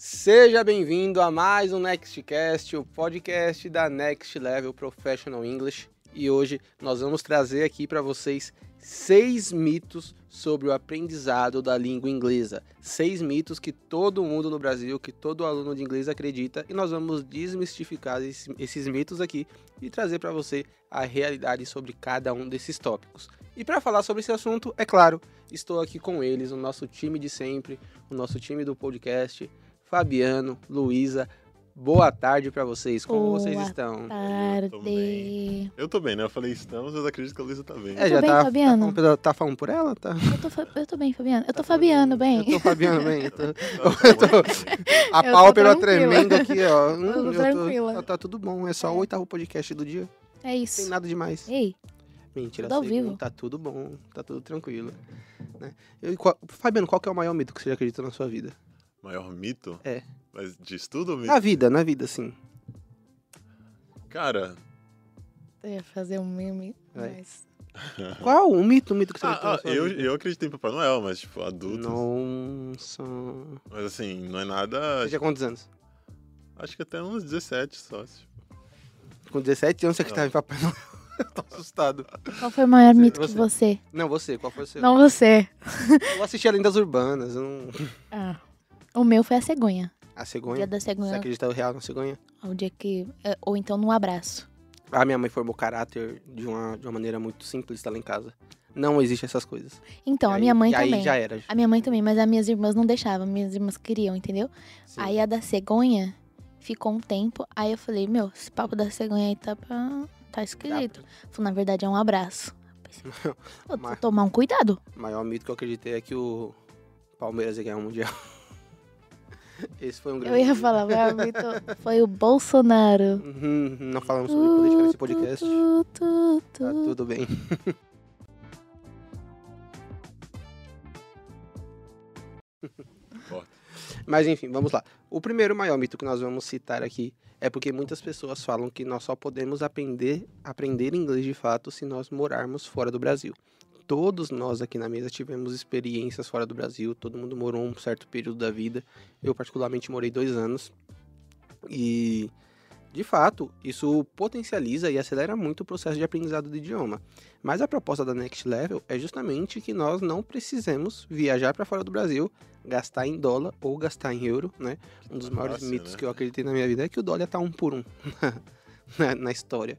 Seja bem-vindo a mais um Nextcast, o podcast da Next Level Professional English. E hoje nós vamos trazer aqui para vocês seis mitos sobre o aprendizado da língua inglesa. Seis mitos que todo mundo no Brasil, que todo aluno de inglês acredita, e nós vamos desmistificar esses mitos aqui e trazer para você a realidade sobre cada um desses tópicos. E para falar sobre esse assunto, é claro, estou aqui com eles, o nosso time de sempre, o nosso time do podcast, Fabiano, Luísa, Boa tarde para vocês. Como Boa vocês estão? Tarde. Eu tô bem. Eu tô bem, né? Eu falei estamos, mas acredito que a Luísa tá bem. É, tô já bem, tá, Fabiano. Tá, tá falando por ela? Tá. Eu tô, eu tô bem, Fabiano. Eu tô Fabiano bem. Eu tô Fabiano bem. Eu tô, Tá eu tô- a Eu tô pálpebra tremendo aqui, ó. Hum, Eu tô eu tranquila. tá, tá tudo bom. É só o oitavo podcast do dia. É Não tem isso. nada demais. Ei, Mentira, Tudo ao vivo. Tá tudo bom. Tá tudo tranquilo. Né? Eu- qual- Fabiano, qual que é o maior mito que você já acredita na sua vida? Maior mito? É. Mas de estudo ou mito? Na vida, na vida, sim. Cara, eu ia fazer um meme, Vai. mas... Qual o mito, o mito que você ah, ah, eu, vida? eu acredito em Papai Noel, mas tipo, adultos. Nossa. Mas assim, não é nada. Você tinha quantos anos? Acho que até uns 17 só. tipo. Com 17 anos você que Não. tava em Papai Noel. Eu tô assustado. Qual foi o maior Você- mito você. que você... Não, você, qual foi o seu? Não você. Eu assisti a Lendas Urbanas. eu não... Ah. O meu foi a cegonha. A O cegonha? dia da Você cegonha. acredita real na cegonha? O dia que... é, Ou então no abraço. A minha mãe formou caráter de uma, de uma maneira muito simples, tá lá em casa. Não existe essas coisas. Então, E a aí- minha mãe e aí também. já era. A minha mãe também, mas as minhas irmãs não deixavam. Minhas irmãs queriam, entendeu? Sim. Aí a da cegonha ficou um tempo. Aí eu falei, meu, esse papo da cegonha aí tá pra... Tá esquisito. Falei, na verdade é um abraço. Pensei, Mas- tomar um cuidado. O maior mito que eu acreditei é que o Palmeiras ia ganhar o Mundial. Esse foi um grande Eu ia falar, mas muito... foi o Bolsonaro. Uhum, Não falamos sobre política nesse podcast. Tu, tu, tu, Tá tu. tudo bem. Mas enfim, vamos lá. O primeiro maior mito que nós vamos citar aqui é porque muitas pessoas falam que nós só podemos aprender, aprender inglês de fato se nós morarmos fora do Brasil. Todos nós aqui na mesa tivemos experiências fora do Brasil, todo mundo morou um certo período da vida. Eu, particularmente, morei dois anos. E, de fato, isso potencializa e acelera muito o processo de aprendizado do idioma. Mas a proposta da Next Level é justamente que nós não precisemos viajar para fora do Brasil, gastar em dólar ou gastar em euro, né? Um dos tá maiores mitos né? que eu acreditei na minha vida é que o dólar tá um por um na, na história.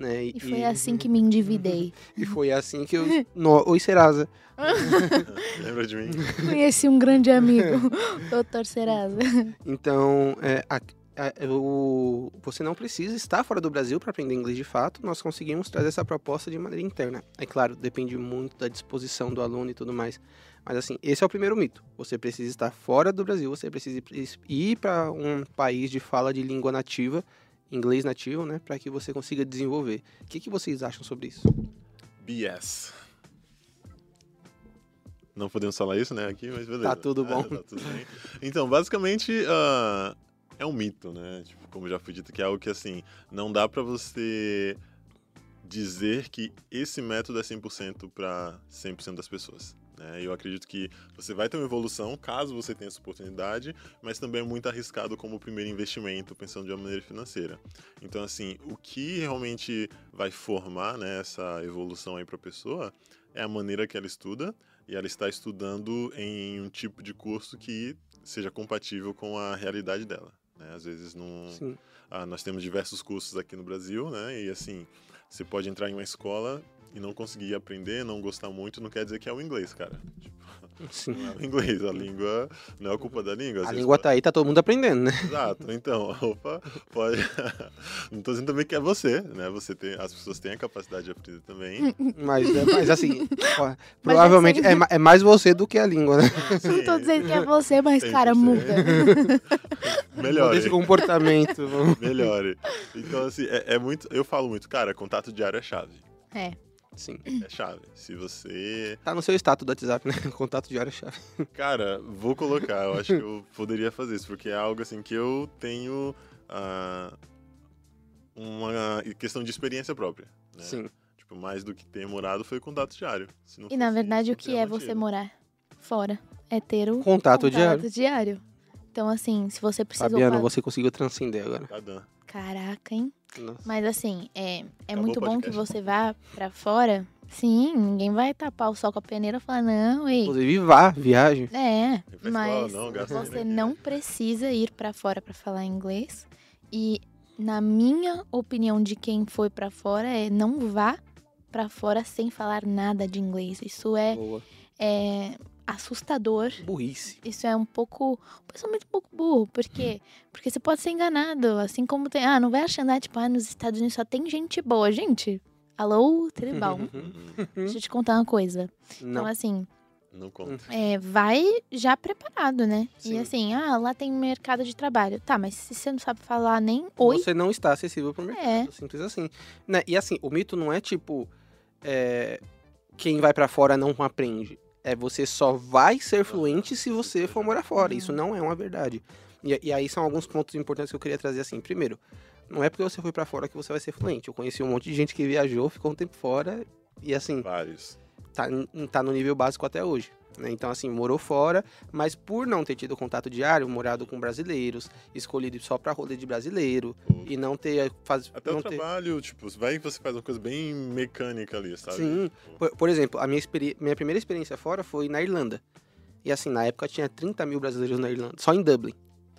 Né? E foi assim que me endividei. E foi assim que eu. No... Oi, Serasa. Lembra de mim? Conheci um grande amigo, Dr. Serasa. Então, é, a- a- o- você não precisa estar fora do Brasil para aprender inglês de fato. Nós conseguimos trazer essa proposta de maneira interna. É claro, depende muito da disposição do aluno e tudo mais. Mas assim, esse é o primeiro mito. Você precisa estar fora do Brasil, você precisa ir para um país de fala de língua nativa, inglês nativo, né, para que você consiga desenvolver. O que, que vocês acham sobre isso? BS. Não podemos falar isso, né, aqui, mas beleza. Tá tudo bom. É, tá tudo bem. Então, basicamente, ah, é um mito, né? Tipo, como já foi dito, que é algo que, assim, não dá pra você dizer que esse método é 100% para 100% das pessoas. Né? Eu acredito que você vai ter uma evolução caso você tenha essa oportunidade, mas também é muito arriscado como primeiro investimento, pensando de uma maneira financeira. Então, assim, o que realmente vai formar né, essa evolução aí para a pessoa é a maneira que ela estuda e ela está estudando em um tipo de curso que seja compatível com a realidade dela. Né? Às vezes não, ah, nós temos diversos cursos aqui no Brasil, né? E assim, você pode entrar em uma escola e não conseguir aprender, não gostar muito, não quer dizer que é o inglês, cara. Tipo, Sim. não é o inglês, a língua não é a culpa da língua. A língua pode- tá aí, tá todo mundo aprendendo, né? Exato, então, opa, pode. não tô dizendo também que é você, né? Você tem, as pessoas têm a capacidade de aprender também. Mas, é- mas assim, ó, provavelmente é, é mais você do que a língua, né? Não tô dizendo que é você, mas, 100%. cara, muda. Melhore. Esse comportamento. Melhore. Então, assim, é, é muito. Eu falo muito, cara, contato diário é chave. É. Sim. É chave. Se você. Tá no seu status do WhatsApp, né? Contato diário-chave. Cara, vou colocar. Eu acho que eu poderia fazer isso, porque é algo assim que eu tenho ah, uma questão de experiência própria. Né? Sim. Tipo, mais do que ter morado foi o contato diário. Se não E na verdade, isso, o que é teria você morar fora? É ter o Contato diário. diário. Então, assim, se você precisou. Fabiano, fa- você conseguiu transcender agora. Tá dando. Caraca, hein? Nossa. Mas assim, é, é Acabou muito bom que você vá pra fora. Sim, ninguém vai tapar o sol com a peneira e falar, não, ei. Inclusive, vá, viagem. É, festival, mas não, você não precisa ir pra fora pra falar inglês. E na minha opinião de quem foi pra fora é não vá pra fora sem falar nada de inglês. Isso é, Boa. é assustador. Burrice. Isso é um pouco, um pensamento um pouco burro, por quê? Porque você pode ser enganado, assim como tem, ah, não vai achando, ah, tipo, ah, nos Estados Unidos só tem gente boa, gente. Alô, tudo bom? Uhum. Deixa eu te contar uma coisa. Então, Não. assim, Não conta. é, vai já preparado, né? Sim. E assim, ah, lá tem mercado de trabalho. Tá, mas se você não sabe falar nem oi, Você não está acessível pro mercado. É. Simples assim. Né? E assim, o mito não é tipo. é, quem vai pra fora não aprende. É você só vai ser fluente se você for morar fora. Isso não é uma verdade. E, e aí são alguns pontos importantes que eu queria trazer assim. Primeiro, não é porque você foi pra fora que você vai ser fluente. Eu conheci um monte de gente que viajou, ficou um tempo fora e assim, Vários. tá, tá no nível básico até hoje. Né? Então, assim, morou fora, mas por não ter tido contato diário, morado com brasileiros, escolhido só pra rolê de brasileiro, Pô. e não ter. Faz, Até não o ter... trabalho, tipo, vai que você faz uma coisa bem mecânica ali, sabe? Sim. Tipo, Por, por exemplo, a minha, experi- minha primeira experiência fora foi na Irlanda. E assim, na época tinha 30 mil brasileiros na Irlanda, só em Dublin.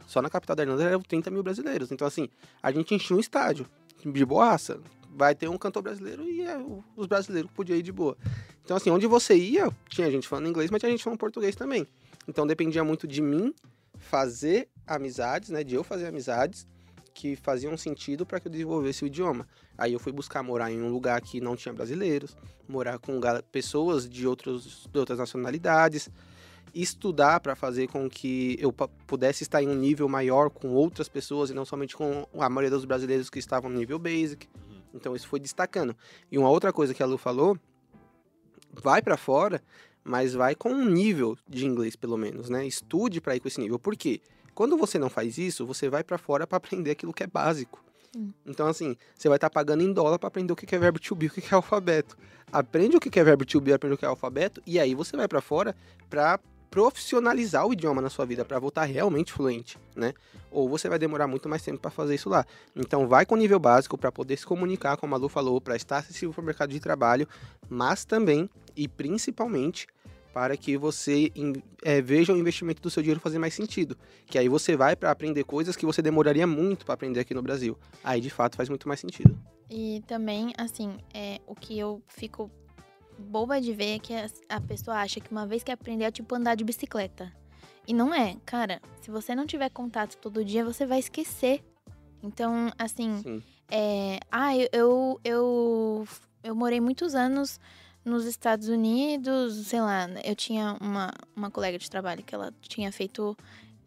Só na capital da Irlanda eram 30 mil brasileiros. Então, assim, a gente enchia um estádio de boaça. Vai ter um cantor brasileiro e é, os brasileiros podiam ir de boa. Então, assim, onde você ia, tinha gente falando inglês, mas tinha gente falando português também. Então, dependia muito de mim fazer amizades, né? De eu fazer amizades que faziam sentido para que eu desenvolvesse o idioma. Aí eu fui buscar morar em um lugar que não tinha brasileiros, morar com pessoas de, outros, de outras nacionalidades, estudar para fazer com que eu pudesse estar em um nível maior com outras pessoas e não somente com a maioria dos brasileiros que estavam no nível basic. Então isso foi destacando. E uma outra coisa que a Lu falou, vai para fora, mas vai com um nível de inglês pelo menos, né? Estude para ir com esse nível. Por quê? Quando você não faz isso, você vai para fora para aprender aquilo que é básico. Hum. Então, assim, você vai estar pagando em dólar para aprender o que é verbo to be, o que é alfabeto. Aprende o que que é verbo to be, aprende o que é alfabeto, e aí você vai para fora para profissionalizar o idioma na sua vida, para voltar realmente fluente, né? Ou você vai demorar muito mais tempo para fazer isso lá. Então, vai com nível básico para poder se comunicar, como a Lu falou, para estar acessível para o mercado de trabalho, mas também e principalmente para que você eh, veja o investimento do seu dinheiro fazer mais sentido. Que aí você vai para aprender coisas que você demoraria muito para aprender aqui no Brasil. Aí de fato faz muito mais sentido. E também, assim, é, o que eu fico boba de ver é que a, pessoa acha que uma vez que aprender é tipo andar de bicicleta. E não é, cara. Se você não tiver contato todo dia, você vai esquecer. Então, assim, Sim. é, ah, eu, eu, eu, eu morei muitos anos nos Estados Unidos, sei lá, eu tinha uma, uma colega de trabalho que ela tinha feito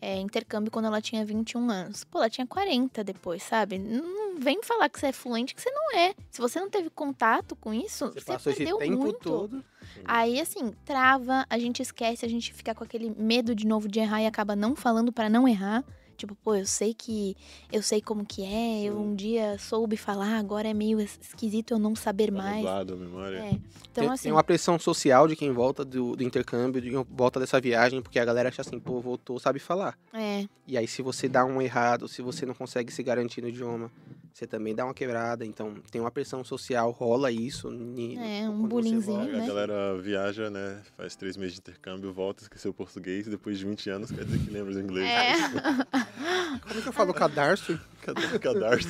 é, intercâmbio quando ela tinha 21 anos. Pô, ela tinha 40 depois, sabe? Não vem falar que você é fluente, que você não é. Se você não teve contato com isso, Você você, passou esse perdeu tempo muito. todo. Aí, assim, trava, a gente esquece, a gente fica com aquele medo de novo de errar e acaba não falando pra não errar. Tipo, pô, eu sei que. Eu sei como que é, eu Sim. um dia soube falar, agora é meio es- esquisito eu não saber tá mais. nublado a memória. É. Então, tem, assim. tem uma pressão social de quem volta do, do intercâmbio, de quem volta dessa viagem, porque a galera acha assim, pô, voltou, sabe falar. É, E aí, se você dá um errado, se você não consegue se garantir no idioma, você também dá uma quebrada. Então, tem uma pressão social, rola isso. É, um bullyingzinho, volta. A né? galera viaja, né? Faz três meses de intercâmbio, volta, esqueceu o português, depois de 20 anos quer dizer que lembra do inglês. É. Como é que eu falo cadarço? Cadê o cadarço?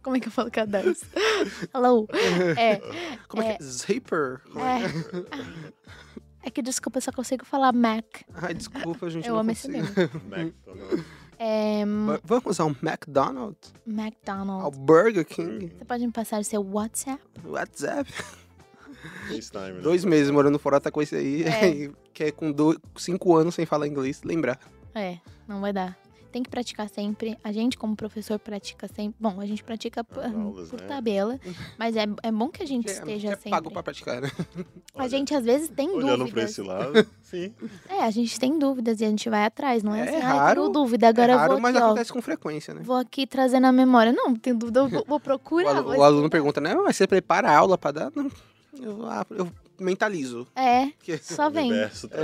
Como é que eu falo cadastro? Hello. É, Como é, que é? Zipper? Como é? é. É que desculpa, eu só consigo falar Mac. Ai, desculpa, gente. Eu não amo esse consigo. meme. McDonald's. É, Va- Vamos ao McDonald's? Ao McDonald's. Burger King? Você pode me passar o seu WhatsApp? WhatsApp? FaceTime, né? Dois meses morando fora, tá com esse aí. É. e quer com dois, cinco anos sem falar inglês, lembrar. É, não vai dar. Tem que praticar sempre. A gente, como professor, pratica sempre. Bom, a gente pratica aulas, por né? tabela, mas é, é bom que a gente Que é- esteja que é sempre. pago pra praticar, né? A Olha, gente às vezes tem Olhando pra dúvidas. esse lado, sim. É, a gente tem dúvidas e a gente vai atrás, não é, É assim, ah, raro, tenho dúvida, agora é eu raro, vou mas aqui, ó. acontece com frequência, né? Vou aqui trazer na memória. Não, tenho dúvida, eu vou, vou O, procurar. alu- vou o aluno pergunta, né? Mas você prepara a aula pra dar? Não. Eu, ah, eu mentalizo. É, Que- só vem. Universo, tá?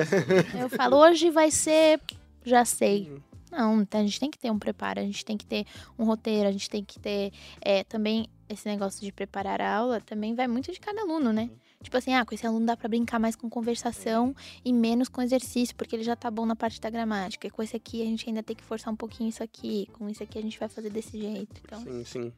Eu falo, hoje vai ser já sei. Uhum. Não, então a gente tem que ter um preparo, a gente tem que ter um roteiro, a gente tem que ter é, também esse negócio de preparar a aula também vai muito de cada aluno, né? Uhum. Tipo assim, ah, com esse aluno dá pra brincar mais com conversação e menos com exercício, porque ele já tá bom na parte da gramática. E com esse aqui a gente ainda tem que forçar um pouquinho isso aqui, com isso aqui a gente vai fazer desse jeito. Então, Sim, sim.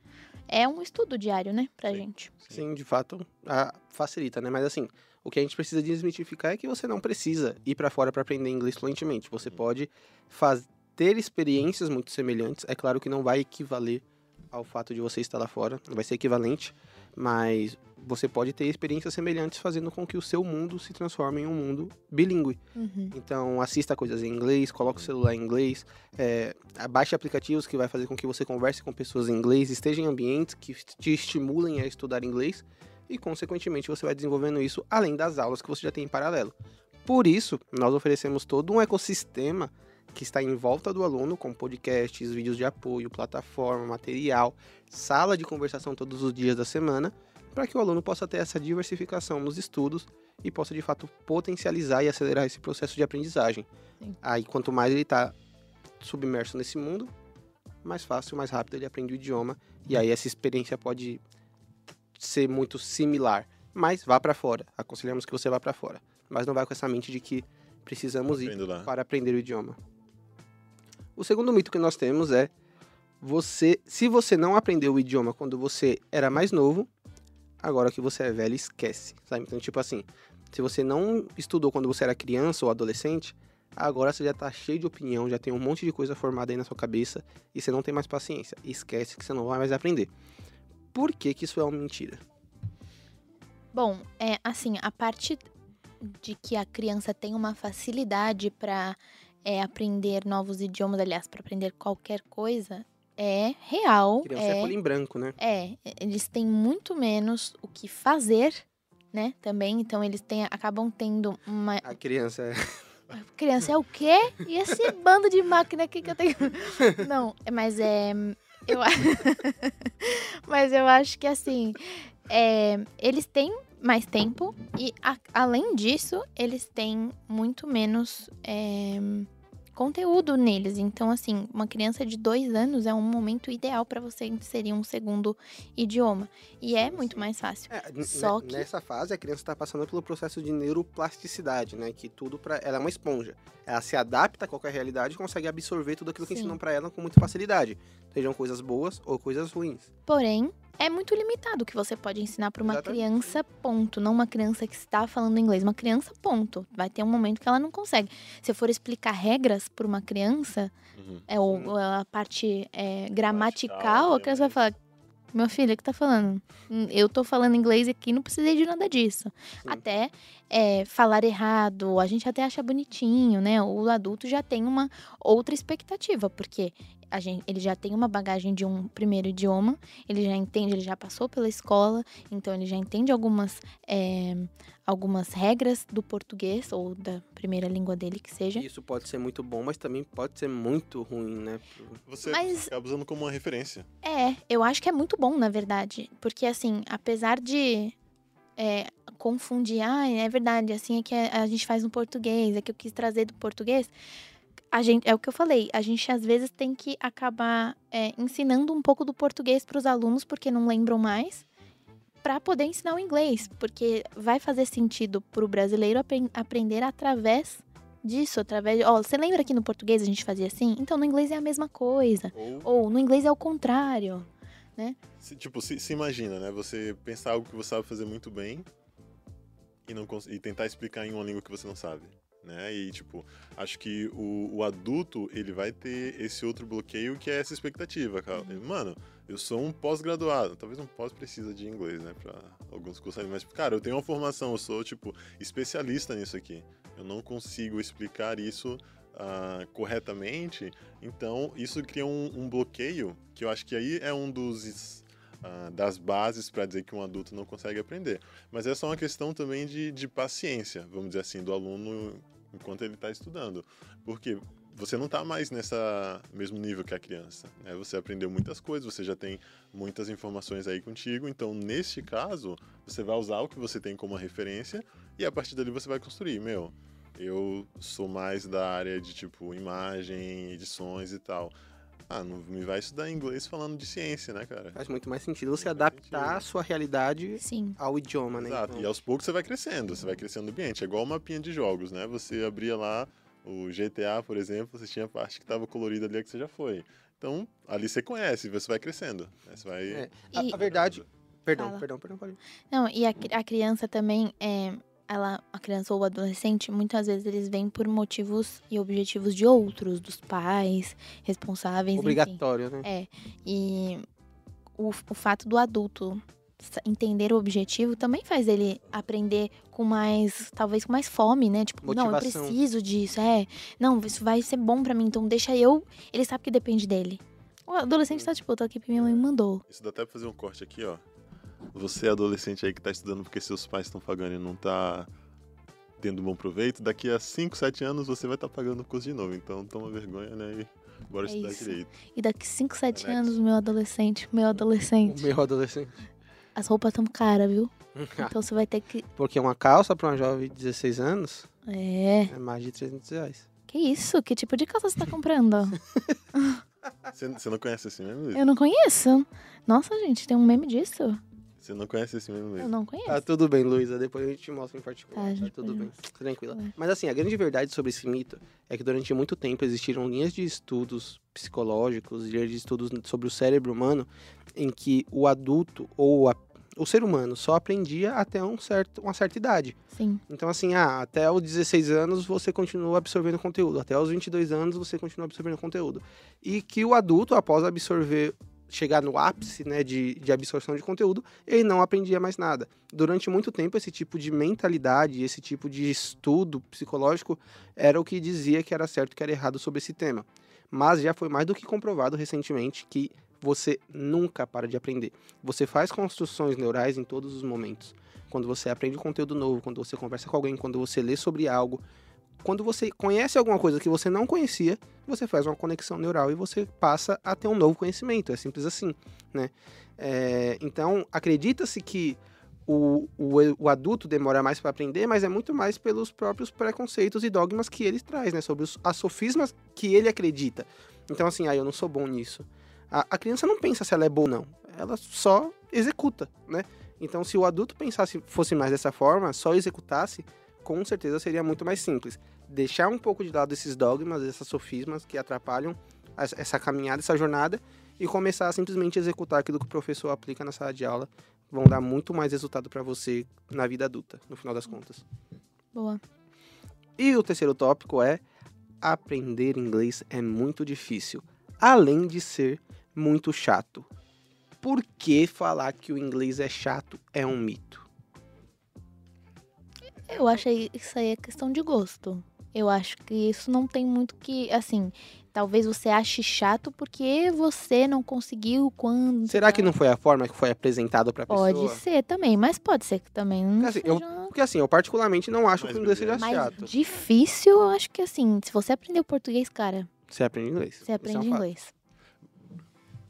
é um estudo diário, né, pra Sim. gente. Sim, de fato, a- facilita, né? Mas assim, o que a gente precisa desmitificar é que você não precisa ir pra fora para aprender inglês fluentemente. Você pode faz... ter experiências muito semelhantes. É claro que não vai equivaler ao fato de você estar lá fora, não vai ser equivalente, mas você pode ter experiências semelhantes fazendo com que o seu mundo se transforme em um mundo bilíngue. Uhum. Então, assista coisas em inglês, coloque o celular em inglês, é, baixe aplicativos que vai fazer com que você converse com pessoas em inglês, esteja em ambientes que te estimulem a estudar inglês e, consequentemente, você vai desenvolvendo isso além das aulas que você já tem em paralelo. Por isso, nós oferecemos todo um ecossistema que está em volta do aluno, com podcasts, vídeos de apoio, plataforma, material, sala de conversação todos os dias da semana, para que o aluno possa ter essa diversificação nos estudos e possa de fato potencializar e acelerar esse processo de aprendizagem. Sim. Aí quanto mais ele está submerso nesse mundo, mais fácil, mais rápido ele aprende o idioma e aí essa experiência pode ser muito similar. Mas vá para fora. Aconselhamos que você vá para fora, mas não vai com essa mente de que precisamos ir para aprender o idioma. O segundo mito que nós temos é você, se você não aprendeu o idioma quando você era mais novo, agora que você é velho, esquece, sabe? Então, tipo assim, se você não estudou quando você era criança ou adolescente, agora você já tá cheio de opinião, já tem um monte de coisa formada aí na sua cabeça e você não tem mais paciência. Esquece que você não vai mais aprender. Por que que isso é uma mentira? Bom, é assim, a parte de que a criança tem uma facilidade para aprender novos idiomas, aliás, para aprender qualquer coisa, é real. Criança é, é, em branco, né? é, eles têm muito menos o que fazer, né? Também, então eles têm, acabam tendo uma A criança é... criança é o quê? E esse bando de máquina aqui que eu tenho. Não, é- mas é. Eu, a- mas eu acho que assim. é, eles têm mais tempo e, a- além disso, eles têm muito menos é, conteúdo neles. Então, assim, uma criança de dois anos é um momento ideal para você inserir um segundo idioma. E é muito mais fácil. É, Só ne- que- Nessa fase, a criança está passando pelo processo de neuroplasticidade, né? Que tudo para ela é uma esponja. Ela se adapta a qualquer realidade e consegue absorver tudo aquilo que Sim. ensinam para ela com muita facilidade. Sejam coisas boas ou coisas ruins. Porém, é muito limitado o que você pode ensinar para uma Exatamente. criança, ponto. Não uma criança que está falando inglês. Uma criança, ponto. Vai ter um momento que ela não consegue. Se eu for explicar regras para uma criança, Uhum. é, ou, ou a parte é, Gramatical, a criança vai falar. Meu filho, o que tá falando? Hum, Eu tô falando inglês aqui, não precisei de nada disso. Sim. Até é, falar errado, a gente até acha bonitinho, né? O adulto já tem uma outra expectativa, porque gente, ele já tem uma bagagem de um primeiro idioma, ele já entende, ele já passou pela escola, então ele já entende algumas, é, algumas regras do português ou da primeira língua dele que seja. Isso pode ser muito bom, mas também pode ser muito ruim, né? Você Mas- acaba usando como uma referência. É, eu acho que é muito bom, na verdade. Porque, assim, apesar de é, confundir, ah, é verdade, assim é que a, a gente faz no português, é que eu quis trazer do português. A gente, é o que eu falei, a gente às vezes tem que acabar é, ensinando um pouco do português para os alunos, porque não lembram mais, para poder ensinar o inglês. Porque vai fazer sentido para o brasileiro apren- aprender através disso, através. Ó, você lembra que no português a gente fazia assim? Então no inglês é a mesma coisa. Ou, Ou no inglês é o contrário. se- tipo, se, se imagina, né? Você pensar algo que você sabe fazer muito bem e, não e tentar explicar em uma língua que você não sabe. Né? E, tipo, acho que o, o adulto, ele vai ter esse outro bloqueio que é essa expectativa, cara. Mano, eu sou um pós-graduado. Talvez um pós precisa de inglês, né? Pra alguns cursos. Mas, cara, eu tenho uma formação, eu sou, tipo, especialista nisso aqui. Eu não consigo explicar isso ah, corretamente. Então, isso cria um, um bloqueio que eu acho que aí é um dos ah, das bases para dizer que um adulto não consegue aprender. Mas é só uma questão também de, de paciência, vamos dizer assim, do aluno enquanto ele está estudando. Porque você não está mais nessa mesmo nível que a criança. Né? Você aprendeu muitas coisas, você já tem muitas informações aí contigo. Então, neste caso, você vai usar o que você tem como referência e a partir dali você vai construir. Meu, eu sou mais da área de tipo imagem, edições e tal. Ah, não me vai estudar inglês falando de ciência, né, cara? Faz muito mais sentido você Faz adaptar sentido. a sua realidade Sim. ao idioma, né? Exato. Então, E aos poucos você vai crescendo, você vai crescendo no ambiente. É igual uma mapinha de jogos, né? Você abria lá o GTA, por exemplo, você tinha a parte que estava colorida ali que você já foi. Então, ali você conhece, você vai crescendo. né? Você vai. É, a, E- a verdade. Perdão, Fala. perdão, perdão, perdão. Não, e a, a criança também, é, ela, a criança ou o adolescente, muitas vezes eles vêm por motivos e objetivos de outros, dos pais, responsáveis, enfim. Obrigatório, né? É, e o, o fato do adulto entender o objetivo também faz ele aprender com mais, talvez com mais fome, né? Tipo, não, eu Motivação. preciso disso, é. Não, isso vai ser bom pra mim, então deixa eu. Ele sabe que depende dele. O adolescente tá tipo, eu tô aqui porque minha mãe mandou. Isso dá até pra fazer um corte aqui, ó. Você, adolescente aí que tá estudando porque seus pais estão pagando e não tá tendo bom proveito, daqui a 5, 7 anos você vai estar pagando o curso de novo. Então toma vergonha, né? E bora É estudar isso. direito. E daqui 5, 7 Alex. anos, meu adolescente, meu O adolescente, meu adolescente. as roupas tão caras, viu? Então você vai ter que. Porque uma calça pra uma jovem de 16 anos É. é mais de 300 reais. Que isso? Que tipo de calça você tá comprando? Você, você não conhece esse meme? Eu não conheço. Nossa, gente, tem um meme disso? Você não conhece esse meme, Eu Luiz? não conheço. Tá tudo bem, Luísa. Depois a gente te mostra em particular. Tá, Tá, tudo bem. Tranquila. Mas assim, a grande verdade sobre esse mito é que durante muito tempo existiram linhas de estudos psicológicos, linhas de estudos sobre o cérebro humano, em que o adulto ou a- o ser humano só aprendia até um certo, uma certa idade. Sim. Então, assim, ah, até os 16 anos você continua absorvendo conteúdo, até os 22 anos você continua absorvendo conteúdo. E que o adulto, após absorver, chegar no ápice né, de, de absorção de conteúdo, ele não aprendia mais nada. Durante muito tempo, esse tipo de mentalidade, esse tipo de estudo psicológico era o que dizia que era certo e que era errado sobre esse tema. Mas já foi mais do que comprovado recentemente que você nunca para de aprender. Você faz construções neurais em todos os momentos quando você aprende um conteúdo novo, quando você conversa com alguém, quando você lê sobre algo, quando você conhece alguma coisa que você não conhecia, você faz uma conexão neural e você passa a ter um novo conhecimento. É simples assim, né? É, então, acredita-se que o, o, o adulto demora mais para aprender, mas é muito mais pelos próprios preconceitos e dogmas que ele traz, né? Sobre os, as sofismas que ele acredita. Então, assim, ah, eu não sou bom nisso. A, a criança não pensa se ela é boa ou não. Ela só executa, né? Então, se o adulto pensasse, fosse mais dessa forma, só executasse, com certeza seria muito mais simples. Deixar um pouco de lado esses dogmas, essas sofismas que atrapalham essa caminhada, essa jornada, e começar a simplesmente executar aquilo que o professor aplica na sala de aula, vão dar muito mais resultado para você na vida adulta, no final das contas. Boa. E o terceiro tópico é aprender inglês é muito difícil, além de ser muito chato. Por que falar que o inglês é chato é um mito? Eu acho aí- isso aí é questão de gosto. Eu acho que isso não tem muito que, assim, talvez você ache chato porque você não conseguiu quando. Será que não foi a forma que foi apresentado para a pessoa? Pode ser também, mas pode ser que também não Assim, eu- seja... Porque assim, eu particularmente não acho Mas que o inglês seja mais chato. difícil, eu acho que assim, se você aprender o português, cara, Você aprende inglês. você Isso é um aprende fato.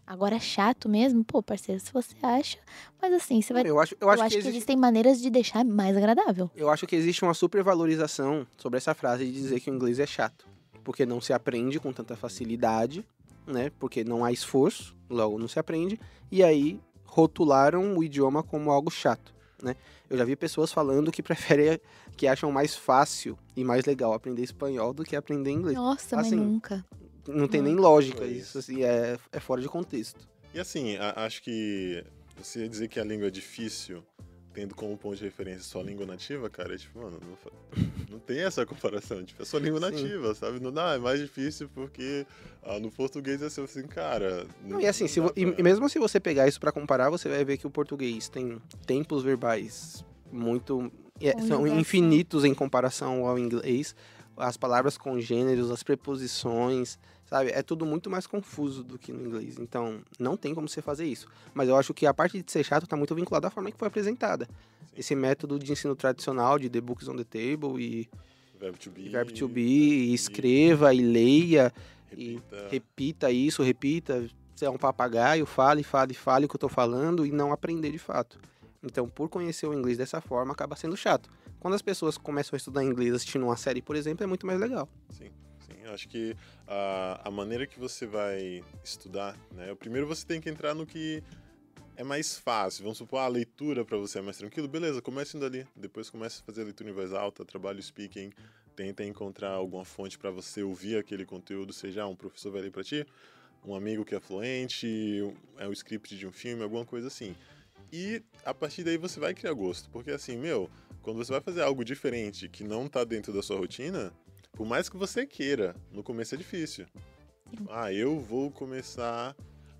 Agora, chato mesmo, pô, parceiro, se você acha. Mas assim, você vai. Eu acho, eu Eu acho, acho que, que, existe, existem maneiras de deixar mais agradável. eu acho que existe uma supervalorização sobre essa frase de dizer que o inglês é chato. Porque não se aprende com tanta facilidade, né? Porque não há esforço, logo não se aprende. E aí rotularam o idioma como algo chato, né? Eu já vi pessoas falando que preferem, que acham mais fácil e mais legal aprender espanhol do que aprender inglês. Nossa, mas Assim, nunca. Não tem Não. nem lógica Foi isso, assim, é, é fora de contexto. E assim, a- acho que você dizer que a língua é difícil, tendo como ponto de referência sua língua nativa, cara, é tipo, mano, não, não tem essa comparação. Tipo, é sua língua Sim. nativa, sabe? Não dá, é mais difícil porque ah, no português é assim, cara. Não, e assim, se dá vo- e, pra- e mesmo se você pegar isso pra comparar, você vai ver que o português tem tempos verbais muito é, são infinitos em comparação ao inglês. As palavras congêneros, as preposições, sabe? É tudo muito mais confuso do que no inglês. Então, não tem como você fazer isso. Mas eu acho que a parte de ser chato tá muito vinculada à forma que foi apresentada. Esse método de ensino tradicional de the books on the table e Verbo to be. verbo to be, e escreva e leia e Repita. repita isso, repita. Você é um papagaio, fale, fale, fale o que eu tô falando e não aprender de fato. Então, por conhecer o inglês dessa forma, acaba sendo chato. Quando as pessoas começam a estudar inglês assistindo uma série, por exemplo, é muito mais legal. Sim, sim. Eu acho que a, a maneira que você vai estudar, né? Primeiro você tem que entrar no que é mais fácil. Vamos supor, a leitura para você é mais tranquilo. Beleza, comece indo ali. Depois comece a fazer a leitura em voz alta, trabalho speaking. Tenta encontrar alguma fonte para você ouvir aquele conteúdo, seja um professor vai ler para ti, um amigo que é fluente, é o script de um filme, alguma coisa assim. E a partir daí você vai criar gosto, porque assim, meu, quando você vai fazer algo diferente que não tá dentro da sua rotina, por mais que você queira, no começo é difícil. Ah, eu vou começar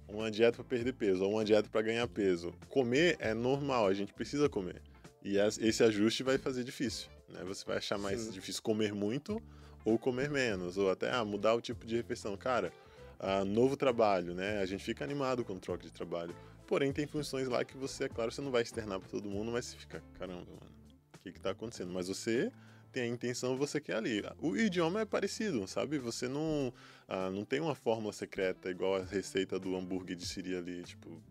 uma dieta para perder peso ou uma dieta para ganhar peso. Comer é normal, a gente precisa comer. E esse ajuste vai fazer difícil. Né? Você vai achar mais Sim. difícil comer muito ou comer menos, ou até ah, mudar o tipo de refeição. Cara, ah, novo trabalho, né? A gente fica animado com troca de trabalho. Porém, tem funções lá que você, é claro, você não vai externar para todo mundo, mas você fica, caramba, mano, o que que tá acontecendo? Mas você tem a intenção, você quer ali. O idioma é parecido, sabe? Você não, ah, não tem uma fórmula secreta igual a receita do hambúrguer de Siri ali, tipo...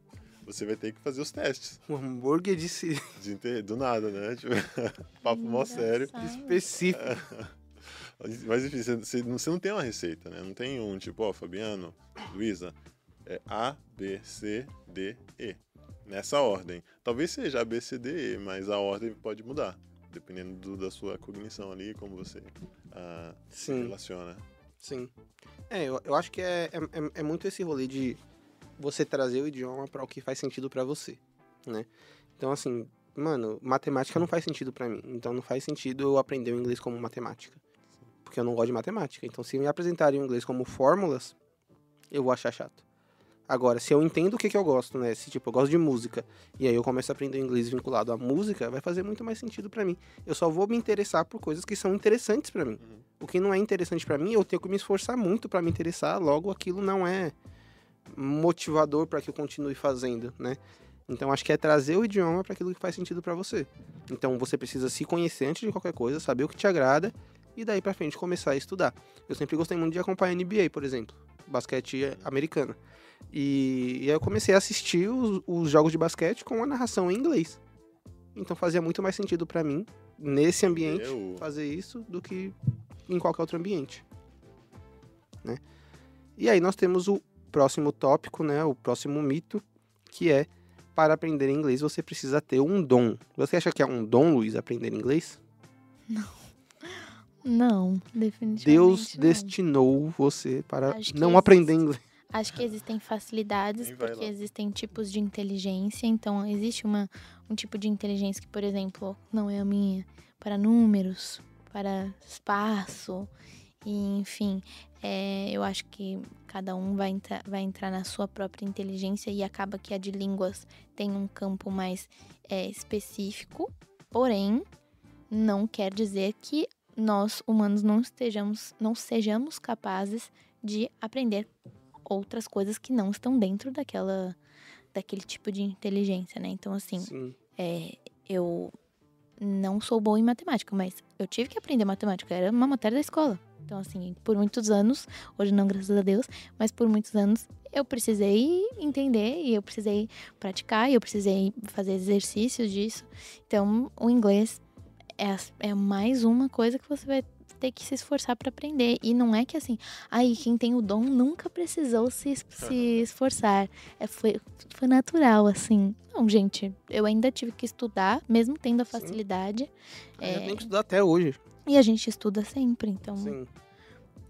Você vai ter que fazer os testes. O hambúrguer de Siri. De, do nada, né? Tipo, papo mó sério. Específico. Mas enfim, você, você não tem uma receita, né? Não tem um tipo, ó, Fabiano, Luísa, é A, B, C, D, E. Nessa ordem. Talvez seja A, B, C, D, E, mas a ordem pode mudar. Dependendo do, da sua cognição ali, como você ah, se relaciona. Sim. É, eu, eu acho que é, é, é, é muito esse rolê de você trazer o idioma para o que faz sentido para você, né? Então, assim, mano, matemática não faz sentido para mim. Então, não faz sentido eu aprender o inglês como matemática porque eu não gosto de matemática. Então, se me apresentarem o inglês como fórmulas, eu vou achar chato. Agora, se eu entendo o que, que eu gosto, né? Se, tipo, eu gosto de música, e aí eu começo a aprender inglês vinculado à música, vai fazer muito mais sentido para mim. Eu só vou me interessar por coisas que são interessantes para mim. Uhum. O que não é interessante para mim, eu tenho que me esforçar muito para me interessar, logo aquilo não é motivador para que eu continue fazendo, né? Então acho que é trazer o idioma para aquilo que faz sentido para você. Então você precisa se conhecer antes de qualquer coisa, saber o que te agrada e daí para frente começar a estudar. Eu sempre gostei muito de acompanhar NBA, por exemplo, basquete americano. E, e aí eu comecei a assistir os, os, jogos de basquete com a narração em inglês. Então fazia muito mais sentido para mim, nesse ambiente, eu... fazer isso do que em qualquer outro ambiente. Né? E aí nós temos o próximo tópico, né, o próximo mito, que é para aprender inglês você precisa ter um dom. Você acha que é um dom, Luiz, aprender inglês? Não. Não, definitivamente. Deus não. destinou você para não aprender inglês. Acho que existem facilidades, porque existem tipos de inteligência. Então, existe uma, um tipo de inteligência que, por exemplo, não é a minha, para números, para espaço, e, enfim. É, eu acho que cada um vai, entra, vai entrar na sua própria inteligência e acaba que a de línguas tem um campo mais é, específico. Porém, não quer dizer que nós humanos não estejamos, não sejamos capazes de aprender outras coisas que não estão dentro daquela daquele tipo de inteligência, né? Então assim, é, eu não sou boa em matemática, mas eu tive que aprender matemática, era uma matéria da escola. Então assim, por muitos anos, hoje não graças a Deus, mas por muitos anos eu precisei entender e eu precisei praticar e eu precisei fazer exercícios disso. Então, o inglês é, é mais uma coisa que você vai ter que se esforçar para aprender. E não é que assim, aí quem tem o dom nunca precisou se, se esforçar. É, foi, foi natural, assim. Não, gente, eu ainda tive que estudar, mesmo tendo a facilidade. Sim. É... tenho que estudar até hoje. E a gente estuda sempre, então. Sim.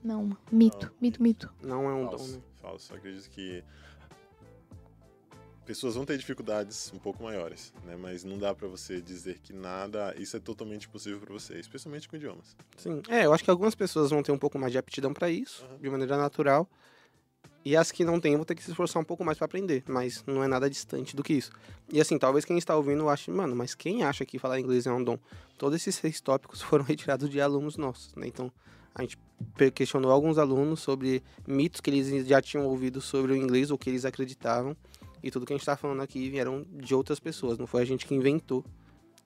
Não, mito, não, mito, mito. Não é um falso, dom, né? Falso. Eu acredito que pessoas vão ter dificuldades um pouco maiores, né? Mas não dá para você dizer que nada, isso é totalmente possível para você, especialmente com idiomas. Sim, é, eu acho que algumas pessoas vão ter um pouco mais de aptidão para isso, uhum. de maneira natural. E as que não têm vão ter que se esforçar um pouco mais para aprender, mas não é nada distante do que isso. E assim, talvez quem está ouvindo ache, mano, mas quem acha que falar inglês é um dom? Todos esses seis tópicos foram retirados de alunos nossos, né? Então, a gente questionou alguns alunos sobre mitos que eles já tinham ouvido sobre o inglês ou que eles acreditavam. E tudo que a gente está falando aqui vieram de outras pessoas, não foi a gente que inventou,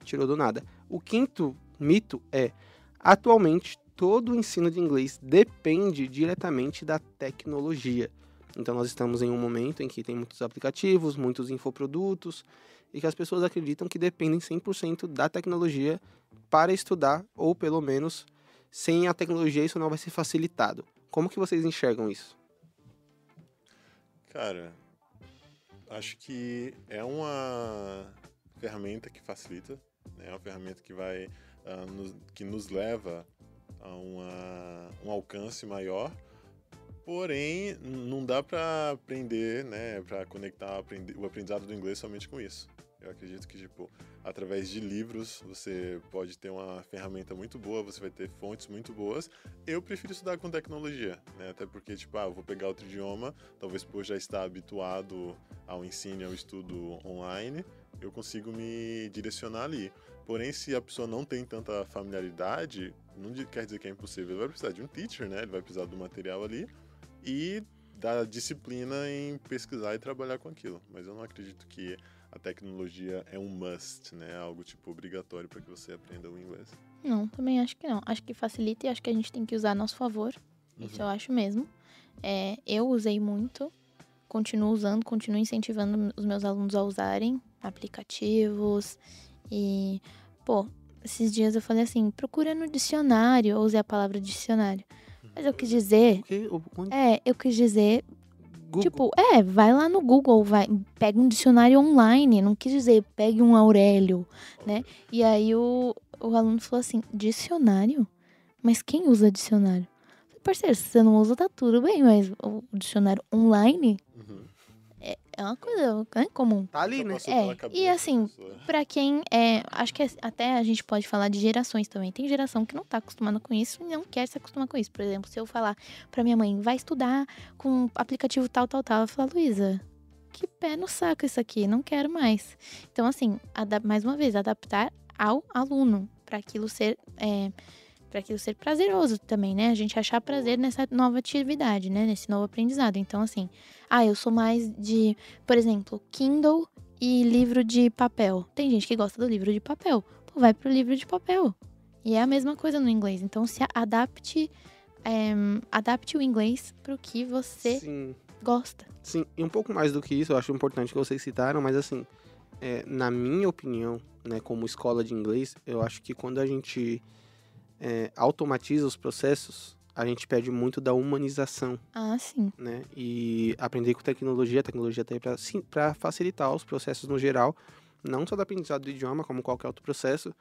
tirou do nada. O quinto mito é: atualmente todo o ensino de inglês depende diretamente da tecnologia. Então nós estamos em um momento em que tem muitos aplicativos, muitos infoprodutos, e que as pessoas acreditam que dependem 100% da tecnologia para estudar, ou pelo menos sem a tecnologia isso não vai ser facilitado. Como que vocês enxergam isso? Cara, acho que é uma ferramenta que facilita, né? é uma ferramenta que vai uh, nos, que nos leva a uma, um alcance maior, porém não dá para aprender, né, para conectar o aprendizado do inglês somente com isso. Eu acredito que, tipo, através de livros, você pode ter uma ferramenta muito boa, você vai ter fontes muito boas. Eu prefiro estudar com tecnologia, né? Até porque, tipo, ah, eu vou pegar outro idioma, talvez por já estar habituado ao ensino e ao estudo online, eu consigo me direcionar ali. Porém, se a pessoa não tem tanta familiaridade, não quer dizer que é impossível. Ele vai precisar de um teacher, né? Ele vai precisar do material ali e da disciplina em pesquisar e trabalhar com aquilo. Mas eu não acredito que a tecnologia é um must, né? Algo tipo obrigatório para que você aprenda o inglês. Não, também acho que não. Acho que facilita e acho que a gente tem que usar a nosso favor. Uhum. Isso eu acho mesmo. É, eu usei muito, continuo usando, continuo incentivando os meus alunos a usarem aplicativos e, pô, esses dias eu falei assim, procura no dicionário, eu usei a palavra dicionário. Mas eu quis dizer. É, eu quis dizer Google. Tipo, é, vai lá no Google, vai, pega um dicionário online, não quis dizer pegue um Aurélio, né? E aí o, o aluno falou assim, dicionário? Mas quem usa dicionário? Parceiro, se você não usa, tá tudo bem, mas o dicionário online. É, é uma coisa é comum. Tá ali, né? É, e assim, para quem é, acho que até a gente pode falar de gerações também. Tem geração que não tá acostumada com isso e não quer se acostumar com isso. Por exemplo, se eu falar para minha mãe, vai estudar com aplicativo tal, tal, tal, ela fala, Luísa, que pé no saco isso aqui, não quero mais. Então, assim, mais uma vez, adaptar ao aluno para aquilo ser é, para aquilo ser prazeroso também, né? A gente achar prazer nessa nova atividade, né? Nesse novo aprendizado. Então, assim, ah, eu sou mais de, por exemplo, Kindle e livro de papel. Tem gente que gosta do livro de papel. Pô, vai pro livro de papel. E é a mesma coisa no inglês. Então, se adapte, é, adapte o inglês para o que você Sim. gosta. Sim, e um pouco mais do que isso, eu acho importante que vocês citaram, mas assim, é, na minha opinião, né, como escola de inglês, eu acho que quando a gente é, automatiza os processos, a gente perde muito da humanização. Ah, sim. Né? E aprender com tecnologia, a tecnologia está aí para facilitar os processos no geral, não só do aprendizado do idioma, como qualquer outro processo,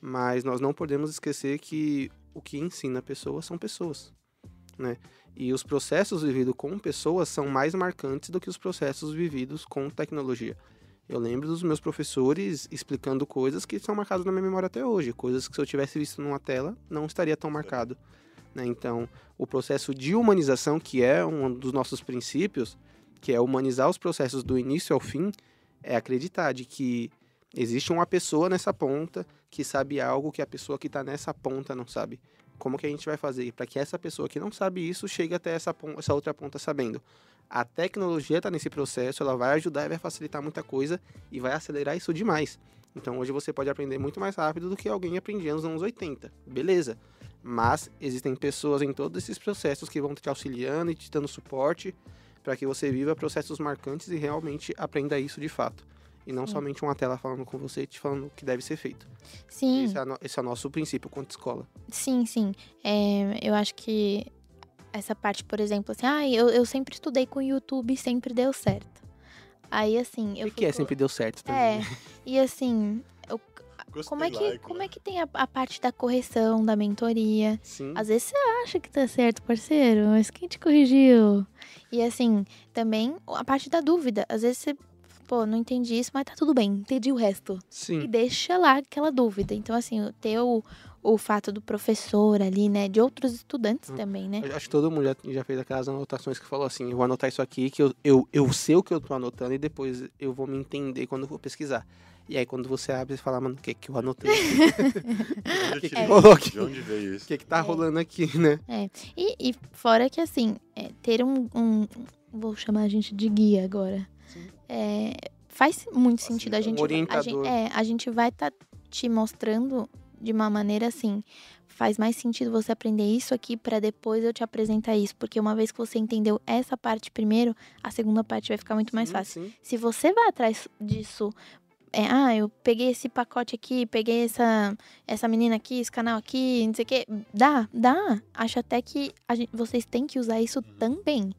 mas nós não podemos esquecer que o que ensina pessoas são pessoas. Né? E os processos vividos com pessoas são mais marcantes do que os processos vividos com tecnologia. Eu lembro dos meus professores explicando coisas que são marcadas na minha memória até hoje, coisas que se eu tivesse visto numa tela não estaria tão marcado. Né? Então, o processo de humanização, que é um dos nossos princípios, que é humanizar os processos do início ao fim, é acreditar de que existe uma pessoa nessa ponta que sabe algo que a pessoa que está nessa ponta não sabe. Como que a gente vai fazer para que essa pessoa que não sabe isso chegue até essa, essa outra ponta sabendo? A tecnologia está nesse processo, ela vai ajudar e vai facilitar muita coisa e vai acelerar isso demais. Então hoje você pode aprender muito mais rápido do que alguém aprendia nos anos 80. Beleza. Mas existem pessoas em todos esses processos que vão te auxiliando e te dando suporte para que você viva processos marcantes e realmente aprenda isso de fato. E não sim. somente uma tela falando com você e te falando o que deve ser feito. Sim. Esse é, no, esse é o nosso princípio quanto escola. Sim, sim. É, eu acho que essa parte, por exemplo, assim, ah, eu, eu sempre estudei com o YouTube e sempre deu certo. Aí, assim, eu. O que, é sempre deu certo também? É. E assim, eu, como é que like, como né? é que tem a, a, parte da correção, da mentoria? Sim. Às vezes você acha que tá certo, parceiro, mas quem te corrigiu? E assim, também a parte da dúvida. Às vezes você, pô, não entendi isso, mas tá tudo bem, entendi o resto. Sim. E deixa lá aquela dúvida. Então, assim, ter o, o fato do professor ali, né? De outros estudantes hum. também, né? Eu acho que todo mundo já, já fez aquelas anotações que falou assim, eu vou anotar isso aqui, que eu, eu, eu sei o que eu tô anotando e depois eu vou me entender quando eu for pesquisar. E aí quando você abre, você fala, mano, o que que eu anotei? que, que rolou aqui? De onde veio isso? O que que tá é. rolando aqui, né? É. E, e fora que, assim, é, ter um, um, Vou chamar a gente de guia agora. É, faz muito sentido. A gente, um. A gente, é, a gente vai estar tá te mostrando de uma maneira assim, faz mais sentido você aprender isso aqui para depois eu te apresentar isso, porque uma vez que você entendeu essa parte primeiro, a segunda parte vai ficar muito mais sim, fácil. Sim. Se você vai atrás disso é, ah, eu peguei esse pacote aqui, peguei essa, essa menina aqui, esse canal aqui, não sei o quê. Dá, dá. Acho até que gente, vocês têm que usar isso também.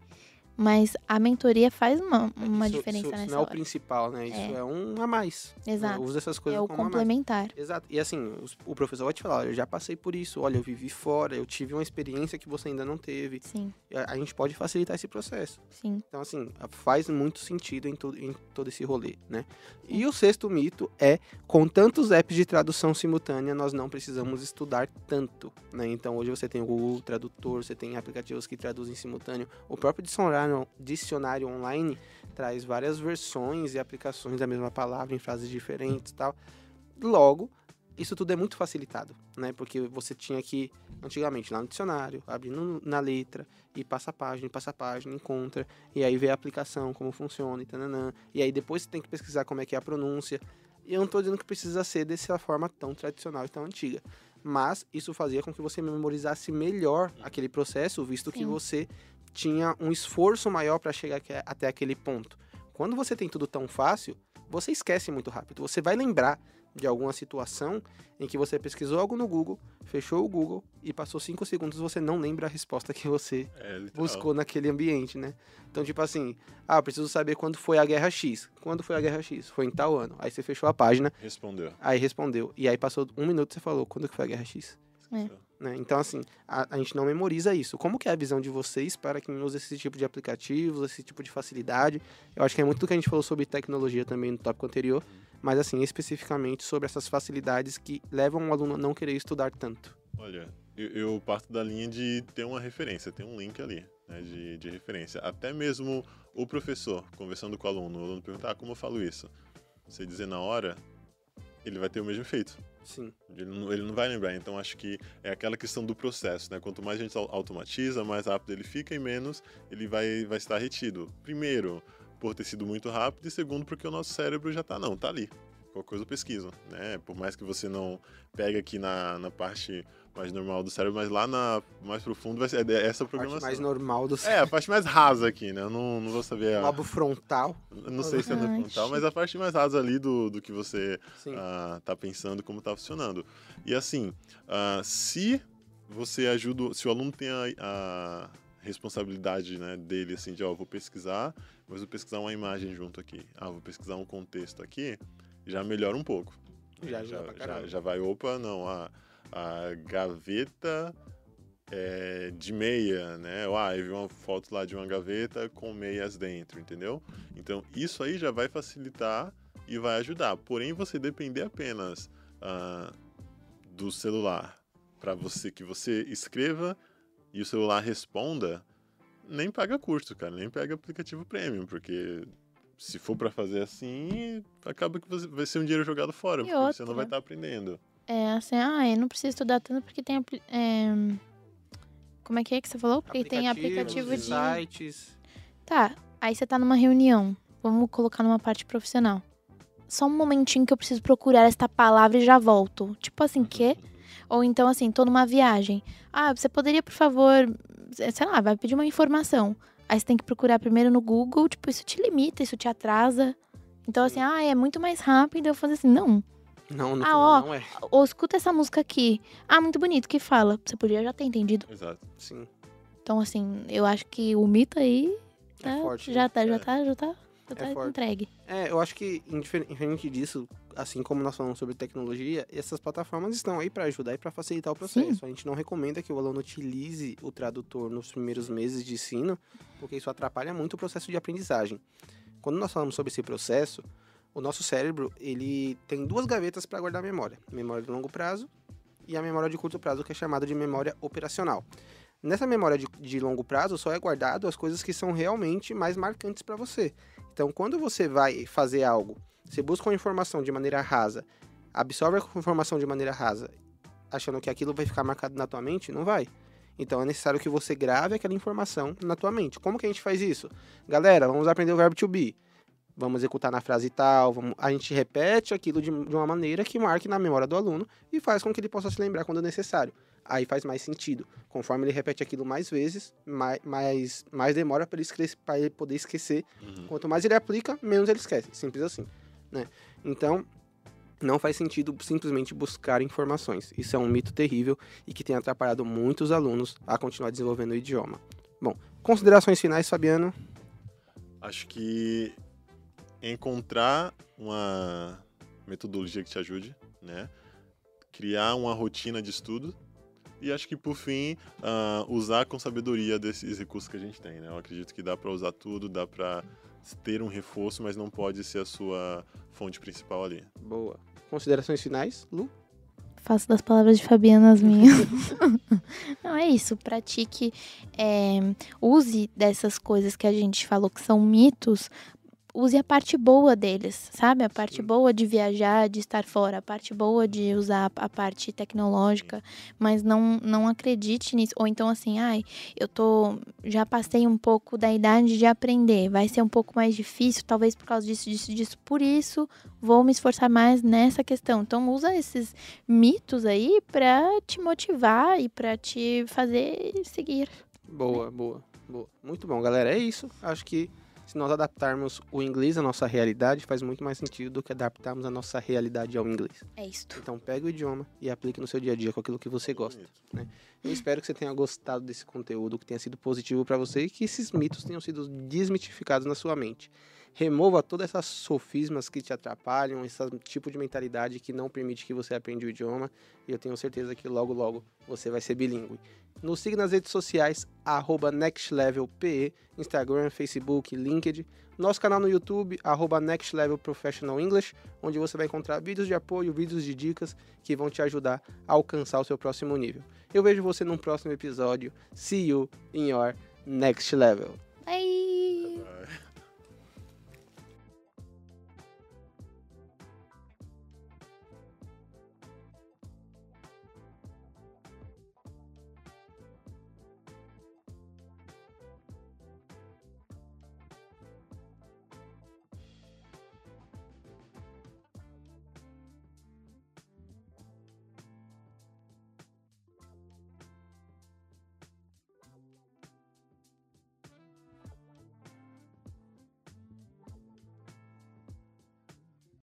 Mas a mentoria faz uma, uma isso, diferença isso, nessa isso não é o hora. principal, né? Isso é, É. um a mais. né? Exato. Usa essas coisas É o como a mais. complementar. Exato. E assim, o professor vai te falar, eu já passei por isso, olha, eu vivi fora, eu tive uma experiência que você ainda não teve. Sim, A, a gente pode facilitar esse processo. sim. Então, assim, faz muito sentido em, to- em todo esse rolê, né? E o sexto mito é, com tantos apps de tradução simultânea, nós não precisamos estudar tanto, né? Então, hoje você tem o Google Tradutor, você tem aplicativos que traduzem simultâneo. O próprio dicionário, dicionário online traz várias versões e aplicações da mesma palavra em frases diferentes e tal. Logo, isso tudo é muito facilitado, né? Porque você tinha que, antigamente, lá no dicionário, abrir na letra, e passa a página, passa a página, encontra, e aí vê a aplicação, como funciona, e tananã. E aí depois você tem que pesquisar como é que é a pronúncia. E eu não tô dizendo que precisa ser dessa forma tão tradicional e tão antiga. Mas isso fazia com que você memorizasse melhor aquele processo, visto que Sim. você tinha um esforço maior para chegar até aquele ponto. Quando você tem tudo tão fácil, você esquece muito rápido. Você vai lembrar de alguma situação em que você pesquisou algo no Google, fechou o Google e passou cinco segundos você não lembra a resposta que você É, buscou naquele ambiente, né? Então, tipo assim, ah, eu preciso saber quando foi a Guerra X. Quando foi a Guerra X? Foi em tal ano. Aí você fechou a página, Respondeu. aí respondeu. E aí passou um minuto e você falou, quando que foi a Guerra X? É. Né? Então, assim, a, a gente não memoriza isso. Como que é a visão de vocês para quem usa esse tipo de aplicativos, esse tipo de facilidade? Eu acho que é muito do que a gente falou sobre tecnologia também no tópico anterior, mas, assim, especificamente sobre essas facilidades que levam o aluno a não querer estudar tanto. Olha, eu, eu parto da linha de ter uma referência, ter um link ali, né, de, de referência. Até mesmo o professor, conversando com o aluno, o aluno perguntar ah, como eu falo isso. Você dizer na hora, ele vai ter o mesmo efeito. Sim. Ele não, ele não vai lembrar. Então, acho que é aquela questão do processo, né? Quanto mais a gente au- automatiza, mais rápido ele fica e menos ele vai, vai estar retido. Primeiro, por ter sido muito rápido, e segundo, porque o nosso cérebro já tá, não, tá ali. Qualquer coisa eu pesquiso, né? Por mais que você não pegue aqui na, na parte mais normal do cérebro, mas lá na mais profundo vai ser é essa A parte programação. mais normal do É, a parte mais rasa aqui, né? Eu não, não vou saber. a- lobo frontal. eu não sei se é no frontal, mas a parte mais rasa ali do, do que você ah, tá pensando como tá funcionando. E assim, ah, se você ajuda, se o aluno tem a, a responsabilidade né, dele, assim, de, ó, vou pesquisar, mas vou pesquisar uma imagem junto aqui. Ah, vou pesquisar um contexto aqui, já melhora um pouco. Já ajuda pra já, caramba. já vai, opa, não, a, a gaveta é, de meia, né? Ah, eu vi uma foto lá de uma gaveta com meias dentro, entendeu? Então, isso aí já vai facilitar e vai ajudar. Porém, você depender apenas ah, do celular para você que você escreva e o celular responda, nem paga curso, cara, nem pega aplicativo premium, porque se for para fazer assim, acaba que você- vai ser um dinheiro jogado fora, E porque você não outra? vai estar aprendendo. É assim, ah, eu não preciso estudar tanto porque tem. é, Como é que é que você falou? Porque tem aplicativo de. sites. Tá, aí você tá numa reunião. Vamos colocar numa parte profissional. Só um momentinho que eu preciso procurar esta palavra e já volto. Tipo assim, quê? Ou então, assim, tô numa viagem. Ah, você poderia, por favor, sei lá, vai pedir uma informação. Aí você tem que procurar primeiro no Google, tipo, isso te limita, isso te atrasa. Então, assim, Sim. ah, é muito mais rápido eu fazer assim, não. Não, no Ah, ó. não é. Ou escuta essa música aqui. Ah, muito bonito, que fala. Você podia já ter entendido. Exato. Sim. Então, assim, eu acho que o mito aí tá, É forte. já, né? tá, já É. tá, já tá, já tá forte. entregue. É, eu acho que, indifer- diferente disso, assim como nós falamos sobre tecnologia, essas plataformas estão aí para ajudar e para facilitar o processo. A gente não recomenda que o aluno utilize o tradutor nos primeiros meses de ensino, porque isso atrapalha muito o processo de aprendizagem. Quando nós falamos sobre esse processo, o nosso cérebro ele tem duas gavetas para guardar memória: memória de longo prazo e a memória de curto prazo, que é chamada de memória operacional. Nessa memória de, de longo prazo só é guardado as coisas que são realmente mais marcantes para você. Então, quando você vai fazer algo, você busca uma informação de maneira rasa, absorve a informação de maneira rasa, achando que aquilo vai ficar marcado na tua mente, não vai. Então é necessário que você grave aquela informação na tua mente. Como que a gente faz isso? Galera, vamos aprender o verbo to be. Vamos executar na frase tal, vamos- a gente repete aquilo de, de uma maneira que marque na memória do aluno e faz com que ele possa se lembrar quando necessário. Aí faz mais sentido. Conforme ele repete aquilo mais vezes, mais, mais, mais demora para ele, esque- pra ele poder esquecer Uhum. Quanto mais ele aplica, menos ele esquece. Simples assim. né? Então, não faz sentido simplesmente buscar informações. Isso é um mito terrível e que tem atrapalhado muitos alunos a continuar desenvolvendo o idioma. Bom, considerações finais, Fabiano? Acho que encontrar uma metodologia que te ajude, né? Criar uma rotina de estudo e acho que por fim uh, usar com sabedoria desses recursos que a gente tem, né? Eu acredito que dá para usar tudo, dá para ter um reforço, mas não pode ser a sua fonte principal ali. Boa. Considerações finais, Lu? Faço das palavras de Fabiana as minhas. não, é isso. Pratique, é, use dessas coisas que a gente falou que são mitos use a parte boa deles, sabe? A parte boa de viajar, de estar fora, a parte boa de usar a parte tecnológica, mas não não acredite nisso. Ou então assim, ai, eu tô já passei um pouco da idade de aprender, vai ser um pouco mais difícil, talvez por causa disso, disso, disso. Por isso, vou me esforçar mais nessa questão. Então usa esses mitos aí para te motivar e para te fazer seguir. Boa, boa, boa. Muito bom, galera. É isso. Acho que se nós adaptarmos o inglês à nossa realidade, faz muito mais sentido do que adaptarmos a nossa realidade ao inglês. É isto. Então pega o idioma e aplique no seu dia a dia com aquilo que você gosta. Né? Eu espero que você tenha gostado desse conteúdo, que tenha sido positivo para você e que esses mitos tenham sido desmitificados na sua mente. Remova todas essas sofismas que te atrapalham, esse tipo de mentalidade que não permite que você aprenda o idioma. E eu tenho certeza que logo, logo você vai ser bilíngue. Nos siga nas redes sociais, arroba NextLevelPE, Instagram, Facebook, LinkedIn. Nosso canal no YouTube, arroba Next Level Professional English, onde você vai encontrar vídeos de apoio, vídeos de dicas que vão te ajudar a alcançar o seu próximo nível. Eu vejo você num próximo episódio. See you in your next level. Bye!